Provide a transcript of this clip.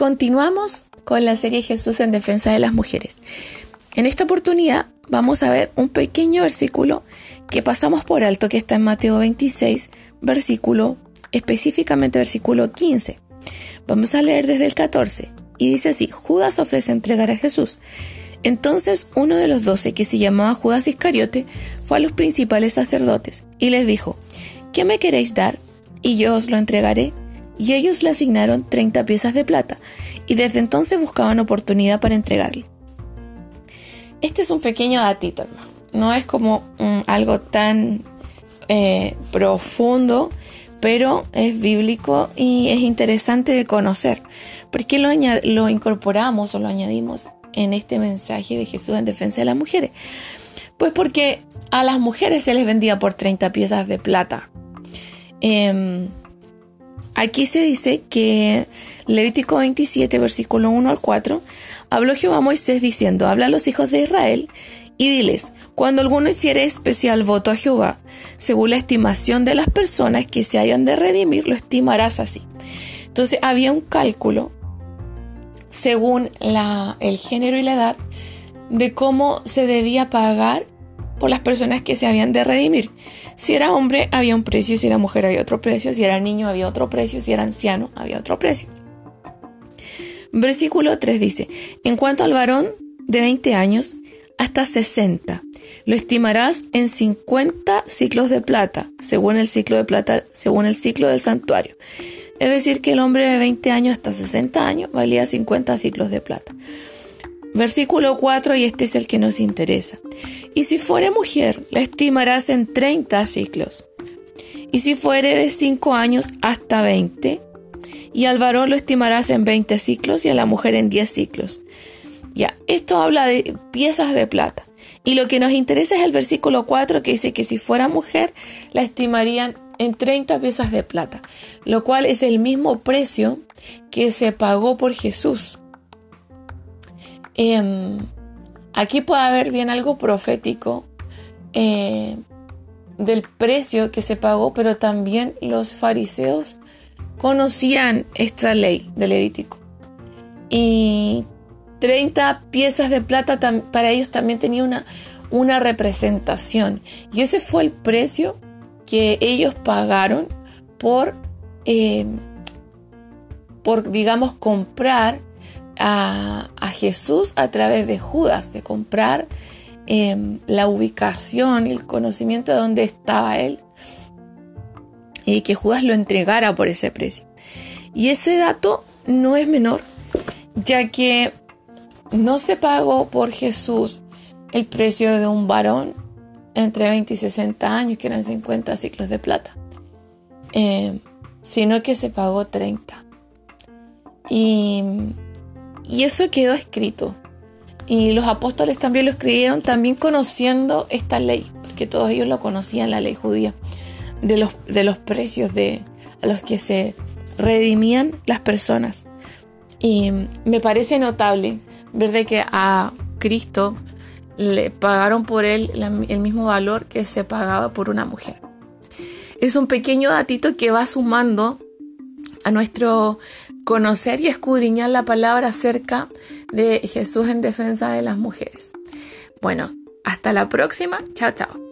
continuamos con la serie Jesús en defensa de las mujeres. En esta oportunidad vamos a ver un pequeño versículo que pasamos por alto que está en Mateo 26, versículo específicamente versículo 15. Vamos a leer desde el 14 y dice así, Judas ofrece entregar a Jesús. Entonces uno de los doce, que se llamaba Judas Iscariote, fue a los principales sacerdotes y les dijo, ¿qué me queréis dar? Y yo os lo entregaré. Y ellos le asignaron 30 piezas de plata, y desde entonces buscaban oportunidad para entregarle. Este es un pequeño datito, No es como mm, algo tan eh, profundo, pero es bíblico y es interesante de conocer. ¿Por qué lo, lo incorporamos o lo añadimos en este mensaje de Jesús en defensa de las mujeres? Pues porque a las mujeres se les vendía por 30 piezas de plata. Em, aquí se dice que Levítico 27, versículo 1 al 4, habló Jehová a Moisés diciendo, habla a los hijos de Israel y diles, cuando alguno hiciere especial voto a Jehová, según la estimación de las personas que se hayan de redimir, lo estimarás así. Entonces había un cálculo según el género y la edad de cómo se debía pagar por las personas que se habían de redimir. Si era hombre había un precio, si era mujer había otro precio, si era niño había otro precio, si era anciano había otro precio. Versículo 3 dice, en cuanto al varón de 20 años hasta 60, lo estimarás en 50 ciclos de plata, según el ciclo de plata, según el ciclo del santuario. Es decir, que el hombre de 20 años hasta 60 años valía 50 ciclos de plata. Versículo 4, y este es el que nos interesa. Y si fuere mujer, la estimarás en 30 ciclos. Y si fuere de 5 años hasta 20, y al varón lo estimarás en 20 ciclos y a la mujer en 10 ciclos. Ya, esto habla de piezas de plata. Y lo que nos interesa es el versículo 4 que dice que si fuera mujer, la estimarían en 30 piezas de plata, lo cual es el mismo precio que se pagó por Jesús. Em, aquí puede haber bien algo profético eh, del precio que se pagó, pero también los fariseos conocían esta ley de Levítico. Y 30 piezas de plata para ellos también tenía una, una representación. Y ese fue el precio que ellos pagaron por, eh, por digamos, comprar a, Jesús a través de Judas, de comprar em, la ubicación el conocimiento de dónde estaba él y que Judas lo entregara por ese precio. Y ese dato no es menor, ya que no se pagó por Jesús el precio de un varón entre 20 y 60 años, que eran 50 ciclos de plata, eh, sino que se pagó 30. Y, y eso quedó escrito. Y los apóstoles también lo escribieron, también conociendo esta ley, porque todos ellos lo conocían, la ley judía, de los, de los precios de, a los que se redimían las personas. Y me parece notable ver que a Cristo le pagaron por él el mismo valor que se pagaba por una mujer. Es un pequeño datito que va sumando a nuestro conocer y escudriñar la palabra acerca de Jesús en defensa de las mujeres. Bueno, hasta la próxima. Chao, chao.